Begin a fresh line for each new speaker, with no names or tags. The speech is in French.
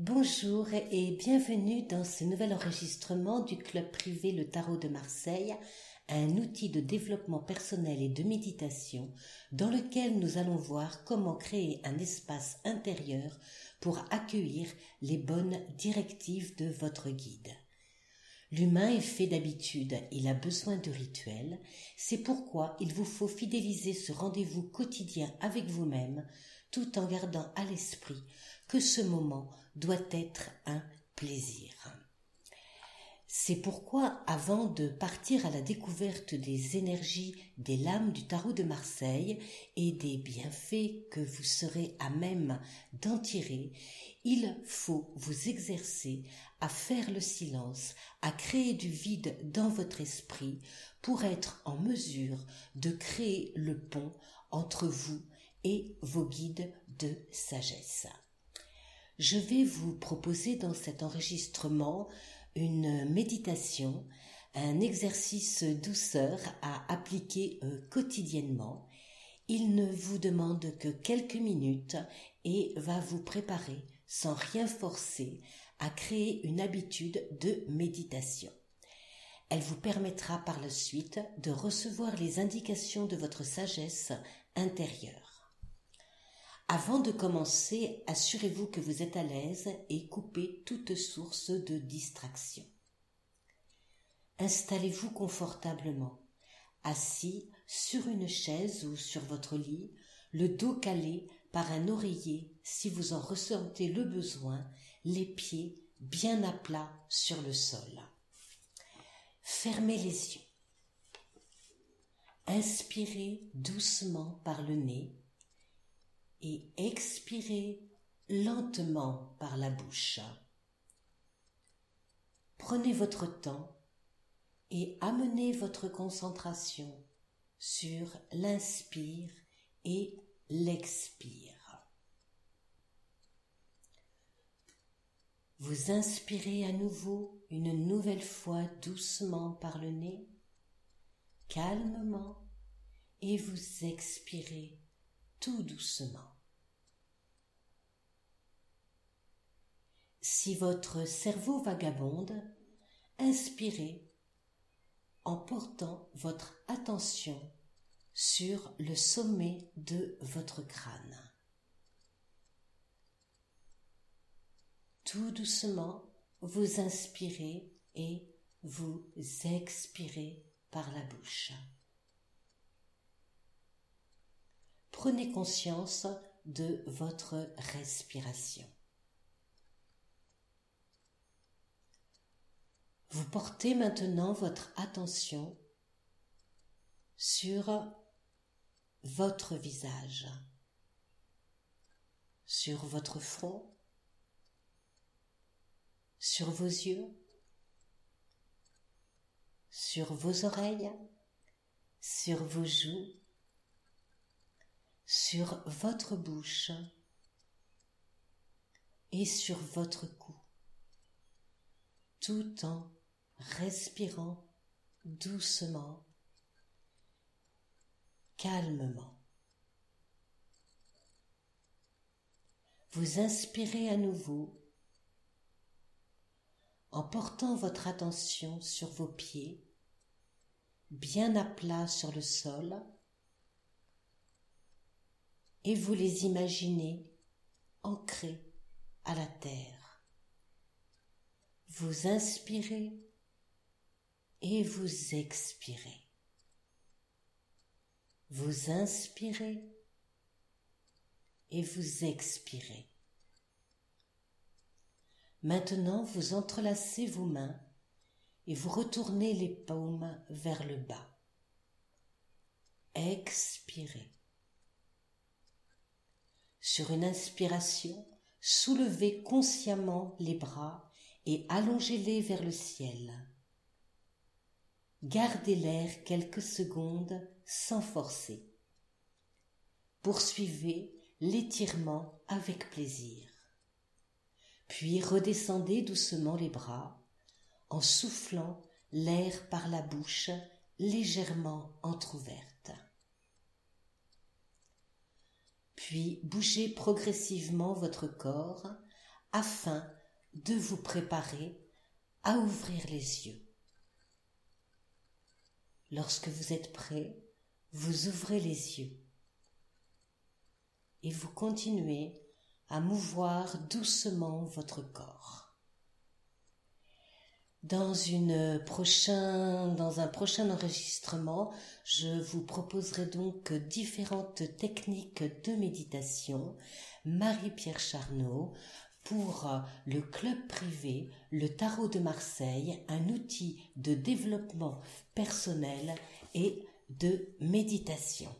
Bonjour et bienvenue dans ce nouvel enregistrement du club privé Le Tarot de Marseille, un outil de développement personnel et de méditation dans lequel nous allons voir comment créer un espace intérieur pour accueillir les bonnes directives de votre guide. L'humain est fait d'habitude, il a besoin de rituels, c'est pourquoi il vous faut fidéliser ce rendez-vous quotidien avec vous-même tout en gardant à l'esprit que ce moment doit être un plaisir. C'est pourquoi, avant de partir à la découverte des énergies des lames du tarot de Marseille et des bienfaits que vous serez à même d'en tirer, il faut vous exercer à faire le silence, à créer du vide dans votre esprit pour être en mesure de créer le pont entre vous et vos guides de sagesse. Je vais vous proposer dans cet enregistrement une méditation, un exercice douceur à appliquer euh, quotidiennement. Il ne vous demande que quelques minutes et va vous préparer sans rien forcer à créer une habitude de méditation. Elle vous permettra par la suite de recevoir les indications de votre sagesse intérieure. Avant de commencer, assurez-vous que vous êtes à l'aise et coupez toute source de distraction. Installez-vous confortablement, assis sur une chaise ou sur votre lit, le dos calé par un oreiller si vous en ressentez le besoin, les pieds bien à plat sur le sol. Fermez les yeux. Inspirez doucement par le nez et expirez lentement par la bouche. Prenez votre temps et amenez votre concentration sur l'inspire et l'expire. Vous inspirez à nouveau une nouvelle fois doucement par le nez, calmement, et vous expirez tout doucement. Si votre cerveau vagabonde, inspirez en portant votre attention sur le sommet de votre crâne. Tout doucement, vous inspirez et vous expirez par la bouche. Prenez conscience de votre respiration. Vous portez maintenant votre attention sur votre visage, sur votre front, sur vos yeux, sur vos oreilles, sur vos joues, sur votre bouche et sur votre cou, tout en respirant doucement, calmement. Vous inspirez à nouveau en portant votre attention sur vos pieds, bien à plat sur le sol, et vous les imaginez ancrés à la terre. Vous inspirez et vous expirez. Vous inspirez et vous expirez. Maintenant, vous entrelacez vos mains et vous retournez les paumes vers le bas. Expirez. Sur une inspiration, soulevez consciemment les bras et allongez-les vers le ciel. Gardez l'air quelques secondes sans forcer. Poursuivez l'étirement avec plaisir. Puis redescendez doucement les bras en soufflant l'air par la bouche légèrement entr'ouverte. Puis bougez progressivement votre corps afin de vous préparer à ouvrir les yeux. Lorsque vous êtes prêt, vous ouvrez les yeux et vous continuez à mouvoir doucement votre corps. Prochain, dans un prochain enregistrement, je vous proposerai donc différentes techniques de méditation. Marie-Pierre Charnot pour le club privé, le tarot de Marseille, un outil de développement personnel et de méditation.